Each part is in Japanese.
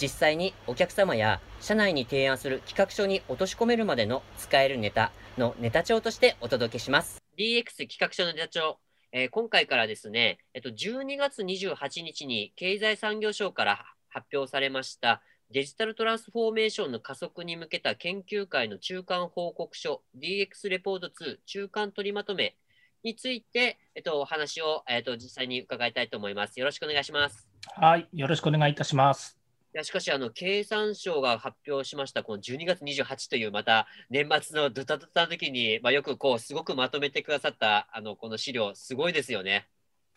実際にお客様や社内に提案する企画書に落とし込めるまでの使えるネタのネタ帳としてお届けします。DX 企画書のネタ帳、えー、今回からですね、えっと、12月28日に経済産業省から発表されましたデジタルトランスフォーメーションの加速に向けた研究会の中間報告書 DX レポート2中間取りまとめについて、えっと、お話を、えっと、実際に伺いたいと思います。よろしくお願いします。はい、よろしくお願いいたします。いやしかしあの、経産省が発表しました、この12月28という、また年末のドタドタの時に、まあ、よくこう、すごくまとめてくださったあのこの資料、すごいですよね。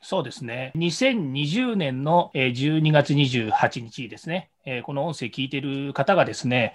そうですね。2020年の12月28日ですね、この音声聞いてる方がですね、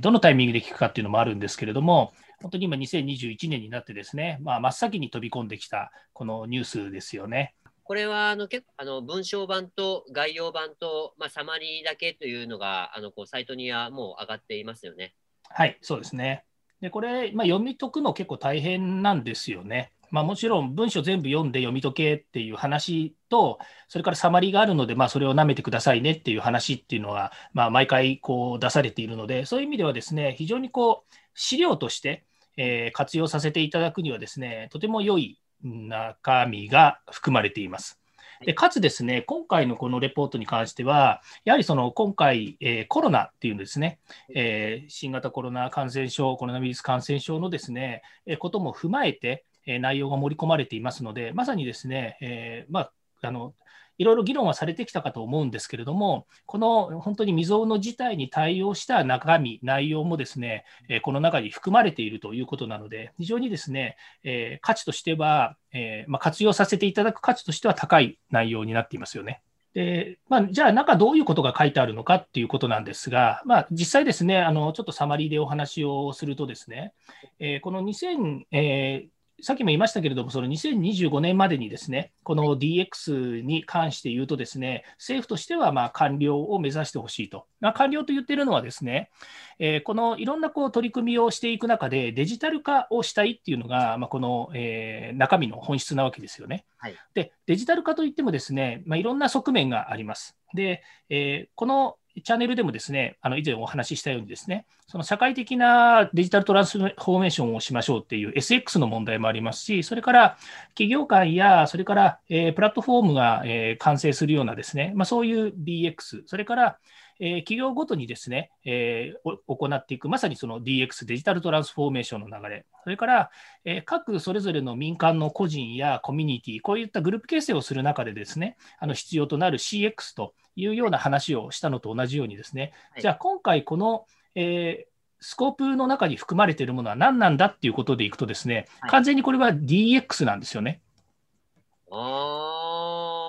どのタイミングで聞くかっていうのもあるんですけれども、本当に今2021年になってですね、まあ、真っ先に飛び込んできたこのニュースですよね。これはあの結構あの文章版と概要版と、まあ、サマリーだけというのがあのこうサイトにはもう上がっていますよね。はい、そうですね。でこれ、まあ、読み解くの結構大変なんですよね。まあ、もちろん文章全部読んで読み解けっていう話と、それからサマリーがあるので、まあ、それを舐めてくださいねっていう話っていうのは、まあ、毎回こう出されているので、そういう意味ではですね、非常にこう資料として、えー、活用させていただくにはですね、とても良い中身が含まれています。でかつですね、今回のこのレポートに関しては、やはりその今回、えー、コロナっていうんですね、えー、新型コロナ感染症、コロナウイルス感染症のですね、えー、ことも踏まえて、え内容が盛り込まれていますので、まさにですね、えまあ、あのいろいろ議論はされてきたかと思うんですけれども、この本当に未曾有の事態に対応した中身、内容もですね、えこの中に含まれているということなので、非常にですね、え価値としては、えま活用させていただく価値としては高い内容になっていますよね。でまあ、じゃあ、中どういうことが書いてあるのかっていうことなんですが、まあ、実際ですね、あのちょっとサマリーでお話をするとですね、えー、この2000、えーさっきも言いましたけれども、その2025年までにですね、この DX に関して言うとですね、政府としてはま完了を目指してほしいと。まあ、完了と言っているのはですね、えー、このいろんなこう取り組みをしていく中で、デジタル化をしたいっていうのが、まあ、この、えー、中身の本質なわけですよね。はい、で、デジタル化といってもですね、まあ、いろんな側面があります。で、えー、このチャンネルでもですね、あの以前お話ししたようにですね、その社会的なデジタルトランスフォーメーションをしましょうっていう SX の問題もありますし、それから企業間や、それから、えー、プラットフォームが、えー、完成するようなですね、まあ、そういう DX、それから、えー、企業ごとにですね、えー、行っていく、まさにその DX、デジタルトランスフォーメーションの流れ、それから、えー、各それぞれの民間の個人やコミュニティ、こういったグループ形成をする中でですね、あの必要となる CX というような話をしたのと同じようにですね、はい、じゃあ今回この、えースコープの中に含まれているものは何なんだっていうことでいくとですね、はい、完全にこれは DX なんですよね。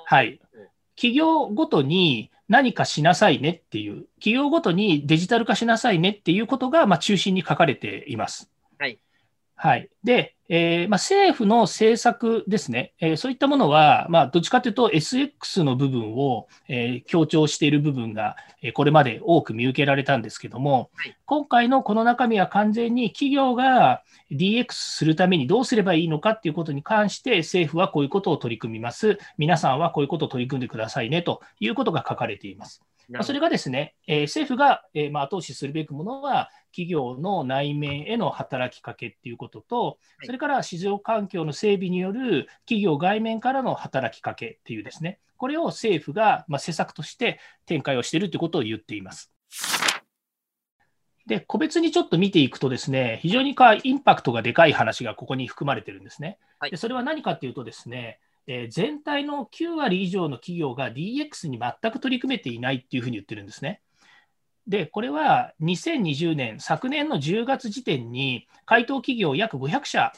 はい。企業ごとに何かしなさいねっていう、企業ごとにデジタル化しなさいねっていうことが、まあ、中心に書かれています。はい。はい。で、えー、まあ、政府の政策ですね、えー、そういったものは、まあ、どっちかというと SX の部分を、えー、強調している部分が、えこれまで多く見受けられたんですけども、はい、今回のこの中身は完全に企業が DX するためにどうすればいいのかっていうことに関して政府はこういうことを取り組みます。皆さんはこういうことを取り組んでくださいねということが書かれています。まあ、それがですね、え政府が、えまあ、後押しするべきものは、企業の内面への働きかけっていうことと、それから市場環境の整備による企業外面からの働きかけっていうですね、これを政府がま施策として展開をしているということを言っています。で、個別にちょっと見ていくとですね、非常にかインパクトがでかい話がここに含まれてるんですね。でそれは何かっていうとですね、え全体の9割以上の企業が DX に全く取り組めていないっていうふうに言ってるんですね。で、これは2020年、昨年の10月時点に、回答企業約500社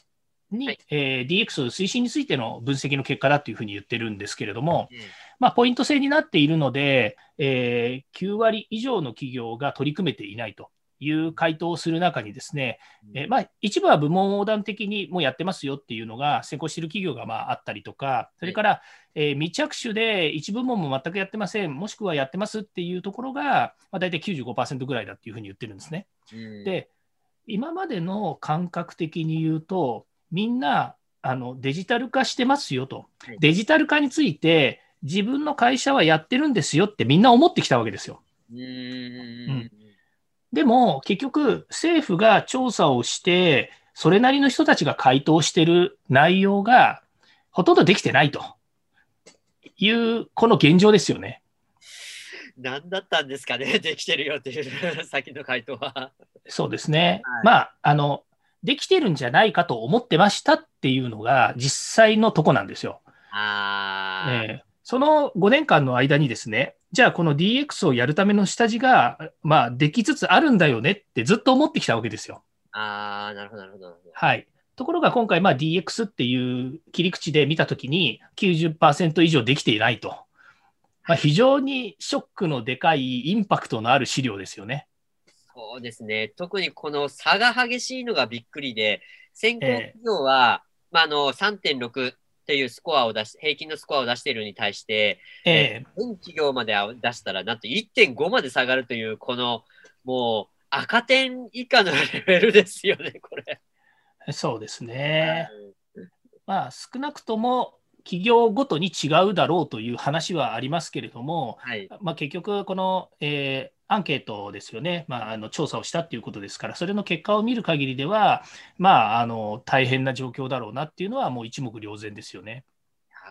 に、はい、えー、DX 推進についての分析の結果だというふうに言ってるんですけれども、うん、まあ、ポイント制になっているので、えー、9割以上の企業が取り組めていないという回答をする中にですね、えー、まあ、一部は部門横断的にもうやってますよっていうのが先行している企業がまああったりとか、それから、えー、未着手で一部門も全くやってません、もしくはやってますっていうところが、まあ、大体95%ぐらいだっていうふうに言ってるんですね。で、今までの感覚的に言うと、みんなあのデジタル化してますよと、デジタル化について自分の会社はやってるんですよってみんな思ってきたわけですよ。うん、でも結局政府が調査をしてそれなりの人たちが回答してる内容がほとんどできてないというこの現状ですよね。何だったんですかね、できてるよっていう 先の回答は。そうですね。はい、まあ、あの、できてるんじゃないかと思ってましたっていうのが実際のとこなんですよ。あえー、その5年間の間にですね、じゃあこの DX をやるための下地が、まあ、できつつあるんだよねってずっと思ってきたわけですよ。ああ、なるほど、なるほど。はい。ところが今回、まあ、DX っていう切り口で見たときに90%以上できていないと。まあ、非常にショックのでかいインパクトのある資料ですよね。そうですね。特にこの差が激しいのがびっくりで、先行企業は、えー、まあ、あの3.6っていうスコアを出し、平均のスコアを出しているに対して、えー、全企業まで出したら、なんと1.5まで下がるという、このもう赤点以下のレベルですよね、これ。そうですね。まあ、少なくとも企業ごとに違うだろうという話はありますけれども、はい、まあ、結局、この、えー、アンケートですよね、まあ、あの調査をしたということですから、それの結果を見る限りでは、まあ、あの大変な状況だろうなっていうのは、もう一目瞭然ですよね。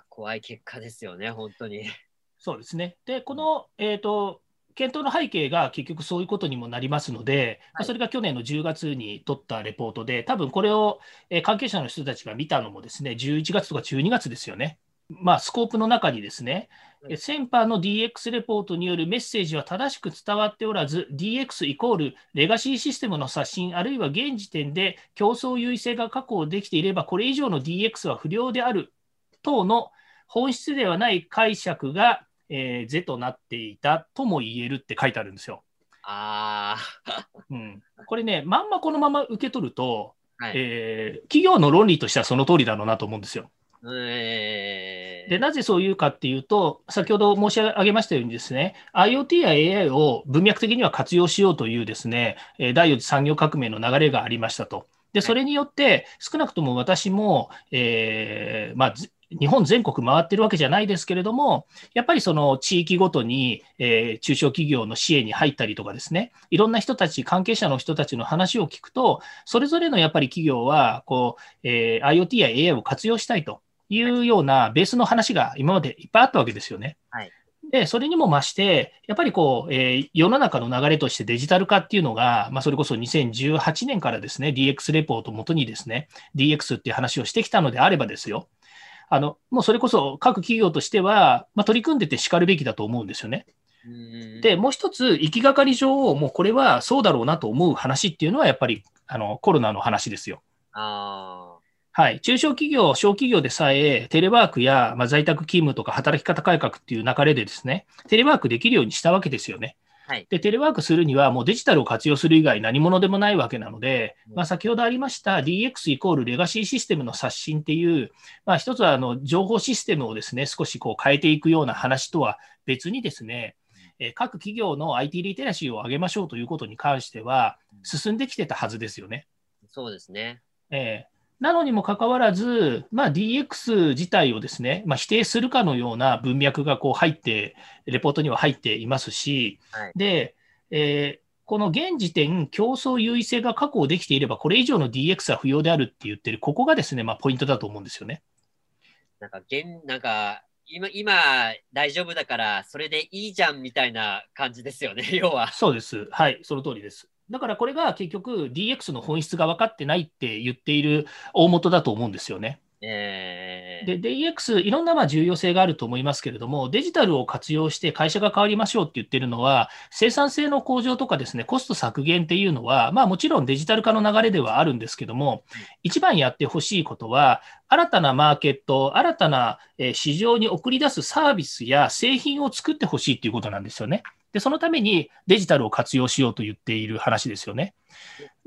怖い結果ですよね、本当に。そうですね。で、この、えーと検討の背景が結局そういうことにもなりますので、はい、それが去年の10月に取ったレポートで、多分これを関係者の人たちが見たのもですね、11月とか12月ですよね。まあ、スコープの中にですね、先般の DX レポートによるメッセージは正しく伝わっておらず、DX イコールレガシーシステムの刷新、あるいは現時点で競争優位性が確保できていれば、これ以上の DX は不良である等の本質ではない解釈がえー、是となっていたとも言えるって書いてあるんですよ。あうん、これね、まんまこのまま受け取ると、はい、えー、企業の論理としてはその通りだろうなと思うんですよ。えー、でなぜそういうかっていうと、先ほど申し上げましたようにですね、IoT や AI を文脈的には活用しようというですね、第4次産業革命の流れがありましたと。で、それによって、少なくとも私も、えーまあ、日本全国回ってるわけじゃないですけれども、やっぱりその地域ごとに、えー、中小企業の支援に入ったりとかですね、いろんな人たち、関係者の人たちの話を聞くと、それぞれのやっぱり企業はこう、えー、IoT や AI を活用したいというようなベースの話が今までいっぱいあったわけですよね。はいで、それにも増して、やっぱりこう、えー、世の中の流れとしてデジタル化っていうのが、まあ、それこそ2018年からですね、DX レポートをもとにですね、DX っていう話をしてきたのであればですよ、あのもうそれこそ各企業としては、まあ、取り組んでてしかるべきだと思うんですよね。で、もう一つ、行きがかり上、もうこれはそうだろうなと思う話っていうのは、やっぱりあのコロナの話ですよ。あはい、中小企業、小企業でさえ、テレワークや、まあ、在宅勤務とか働き方改革っていう流れでですね、テレワークできるようにしたわけですよね。はい、でテレワークするには、もうデジタルを活用する以外何者でもないわけなので、まあ、先ほどありました DX イコールレガシーシステムの刷新っていう、まあ、一つはあの情報システムをですね少しこう変えていくような話とは別にですね、え各企業の IT リテラシーを上げましょうということに関しては、進んできてたはずですよね。そうですね。えーなのにもかかわらず、まあ、DX 自体をですね、まあ、否定するかのような文脈がこう入って、レポートには入っていますし、はい、で、えー、この現時点、競争優位性が確保できていれば、これ以上の DX は不要であるって言ってる、ここがですね、まあ、ポイントだと思うんですよね。なんか、現なんか今、今大丈夫だから、それでいいじゃんみたいな感じですよね、要は。そうです。はい、その通りです。だからこれが結局 DX の本質が分かってないって言っている大元だと思うんですよね。えー、で、DX、いろんなまあ重要性があると思いますけれども、デジタルを活用して会社が変わりましょうって言ってるのは、生産性の向上とかですね、コスト削減っていうのは、まあもちろんデジタル化の流れではあるんですけども、一番やってほしいことは、新たなマーケット、新たな市場に送り出すサービスや製品を作ってほしいっていうことなんですよね。で、そのためにデジタルを活用しようと言っている話ですよね。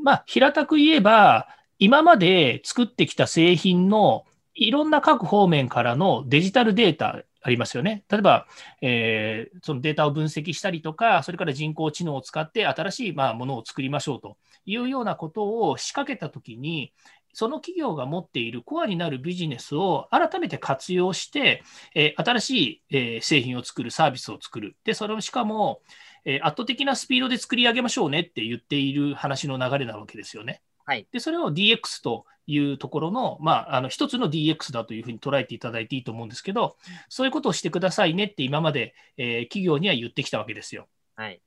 まあ、平たく言えば、今まで作ってきた製品のいろんな各方面からのデジタルデータありますよね。例えば、えー、そのデータを分析したりとか、それから人工知能を使って新しいまあものを作りましょうというようなことを仕掛けたときに、その企業が持っているコアになるビジネスを改めて活用して、えー、新しい、え、製品を作る、サービスを作る。で、それをしかも、え、圧倒的なスピードで作り上げましょうねって言っている話の流れなわけですよね。はい、でそれを DX というところの、まあ、あの一つの DX だというふうに捉えていただいていいと思うんですけど、そういうことをしてくださいねって今まで、えー、企業には言ってきたわけですよ。はい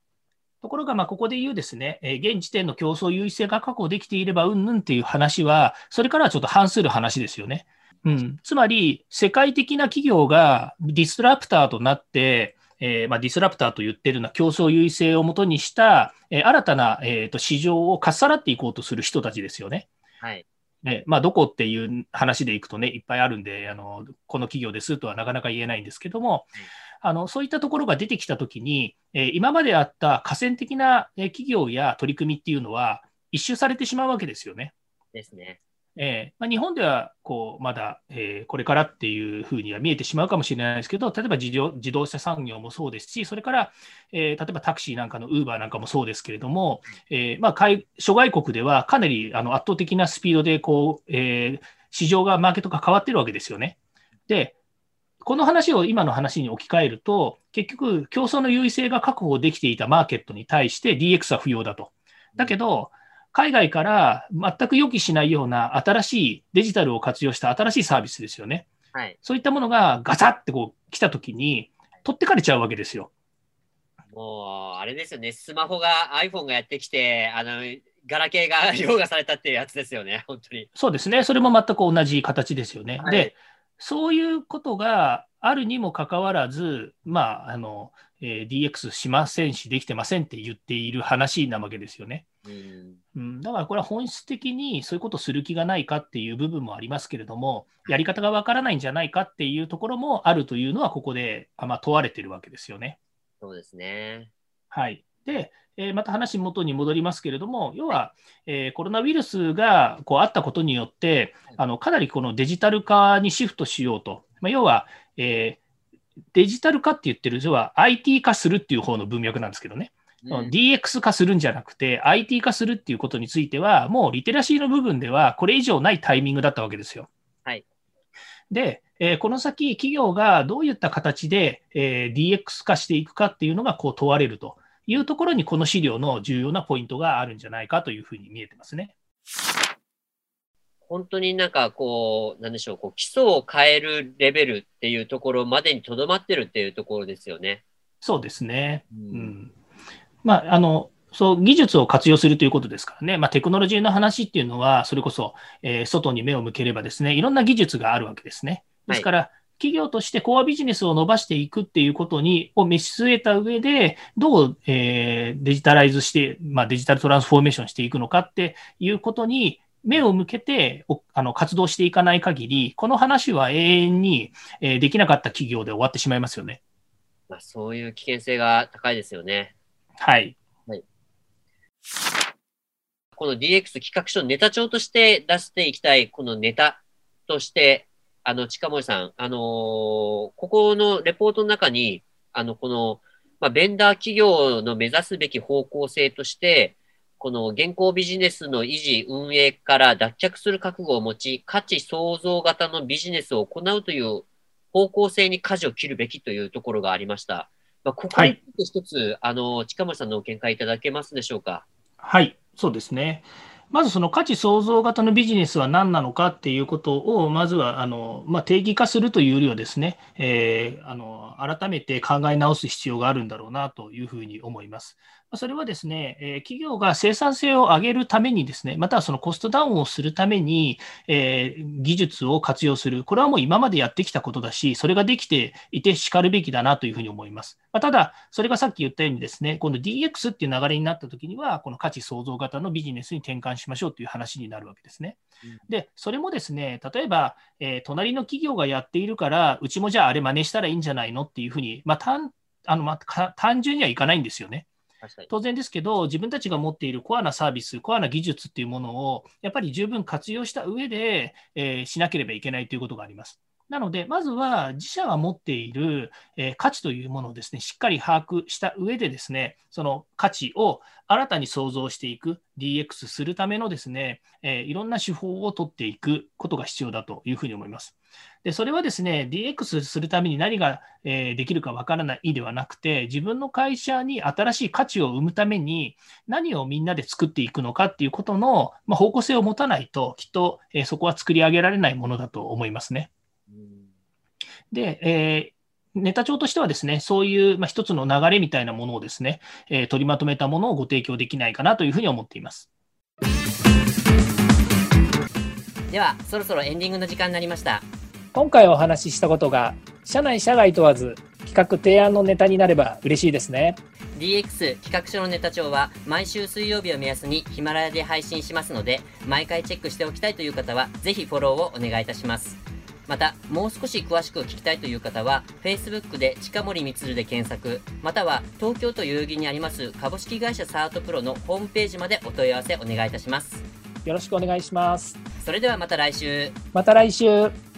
ところが、まあ、ここで言うですね、えー、現時点の競争優位性が確保できていればうんぬんっていう話は、それからはちょっと反する話ですよね。うん、つまり、世界的な企業がディスラプターとなって、えー、まあ、ディスラプターと言っているのは競争優位性をもとにした、えー、新たな、えーと、市場をかっさらっていこうとする人たちですよね。はい。ねまあ、どこっていう話でいくとね、いっぱいあるんで、あのこの企業ですとはなかなか言えないんですけども、あのそういったところが出てきたときに、えー、今まであった河川的な企業や取り組みっていうのは、一周されてしまうわけですよね。ですね。えーまあ、日本ではこうまだ、えー、これからっていうふうには見えてしまうかもしれないですけど、例えば自動自動車産業もそうですし、それから、えー、例えばタクシーなんかのウーバーなんかもそうですけれども、えーまあ、諸外国ではかなりあの圧倒的なスピードでこう、えー、市場が、マーケットが変わってるわけですよね。で、この話を今の話に置き換えると、結局、競争の優位性が確保できていたマーケットに対して DX は不要だと。だけど、海外から全く予期しないような新しいデジタルを活用した新しいサービスですよね。はい、そういったものがガチャってこう来たときに、取ってかれちゃうわけですよ。もう、あれですよね、スマホが、iPhone がやってきて、あの、ガラケーが凌駕されたっていうやつですよね、本当に。そうですね、それも全く同じ形ですよね。はい、で、そういうことがあるにもかかわらず、まあ、あの、えー、DX しませんし、できてませんって言っている話なわけですよね。うん、だからこれは本質的にそういうことをする気がないかっていう部分もありますけれども、やり方がわからないんじゃないかっていうところもあるというのは、ここで、まあ、問われてるわけですよね。そうですね。はい。で、えー、また話元に戻りますけれども、要は、えー、コロナウイルスがこうあったことによって、あのかなりこのデジタル化にシフトしようと、まあ、要は、えー、デジタル化って言ってる、要は IT 化するっていう方の文脈なんですけどね。うん、DX 化するんじゃなくて、IT 化するっていうことについては、もうリテラシーの部分では、これ以上ないタイミングだったわけですよ。はい、で、えー、この先、企業がどういった形で、えー、DX 化していくかっていうのがこう問われるというところに、この資料の重要なポイントがあるんじゃないかというふうに見えてますね。本当になんかこう、なんでしょう、こう基礎を変えるレベルっていうところまでにとどまってるっていうところですよね。そうですね。うん、うんまあ、あの、そう、技術を活用するということですからね。まあ、テクノロジーの話っていうのは、それこそ、えー、外に目を向ければですね、いろんな技術があるわけですね。ですから、はい企業としてコアビジネスを伸ばしていくっていうことにを見据えた上で、どう、えー、デジタライズして、まあ、デジタルトランスフォーメーションしていくのかっていうことに目を向けてあの活動していかない限り、この話は永遠に、えー、できなかった企業で終わってしまいますよね。まあ、そういう危険性が高いですよね。はい。はい、この DX 企画書ネタ帳として出していきたい、このネタとして、あの、近森さん、あのー、ここのレポートの中に、あの、この、まあ、ベンダー企業の目指すべき方向性として、この現行ビジネスの維持、運営から脱却する覚悟を持ち、価値創造型のビジネスを行うという方向性に舵を切るべきというところがありました。まあ、ここに一つ、はい、あの近森さんの見解いただけますでしょうか？はい、そうですね。まずその価値創造型のビジネスは何なのかっていうことを、まずはあの、まあ、定義化するというよりはですね、えー、あの改めて考え直す必要があるんだろうなというふうに思います。それはですね、え企業が生産性を上げるためにですね、またはそのコストダウンをするために、え技術を活用する。これはもう今までやってきたことだし、それができていてしかるべきだなというふうに思います。まただ、それがさっき言ったようにですね、今度 DX っていう流れになったときには、この価値創造型のビジネスに転換しましょうという話になるわけですね。で、それもですね、例えば、えー、隣の企業がやっているから、うちもじゃああれ真似したらいいんじゃないのっていうふうに、まあ、単あのまあ、単純にはいかないんですよね。当然ですけど、自分たちが持っているコアなサービス、コアな技術っていうものを、やっぱり十分活用した上で、えー、しなければいけないということがあります。なので、まずは自社が持っている、え価値というものをですね、しっかり把握した上でですね、その価値を新たに創造していく、DX するためのですね、えいろんな手法を取っていくことが必要だというふうに思います。で、それはですね、DX するために何が、えできるかわからないではなくて、自分の会社に新しい価値を生むために何をみんなで作っていくのかっていうことの、ま方向性を持たないと、きっと、えそこは作り上げられないものだと思いますね。で、えー、ネタ帳としてはですね、そういう、まあ、一つの流れみたいなものをですね、えー、取りまとめたものをご提供できないかなというふうに思っています。では、そろそろエンディングの時間になりました。今回お話ししたことが、社内社外問わず、企画提案のネタになれば嬉しいですね。DX 企画書のネタ帳は毎週水曜日を目安にヒマラヤで配信しますので、毎回チェックしておきたいという方は、ぜひフォローをお願いいたします。また、もう少し詳しく聞きたいという方は、Facebook で近森光で検索、または東京都代々木にあります株式会社サートプロのホームページまでお問い合わせお願いいたします。よろしくお願いします。それではまた来週。また来週。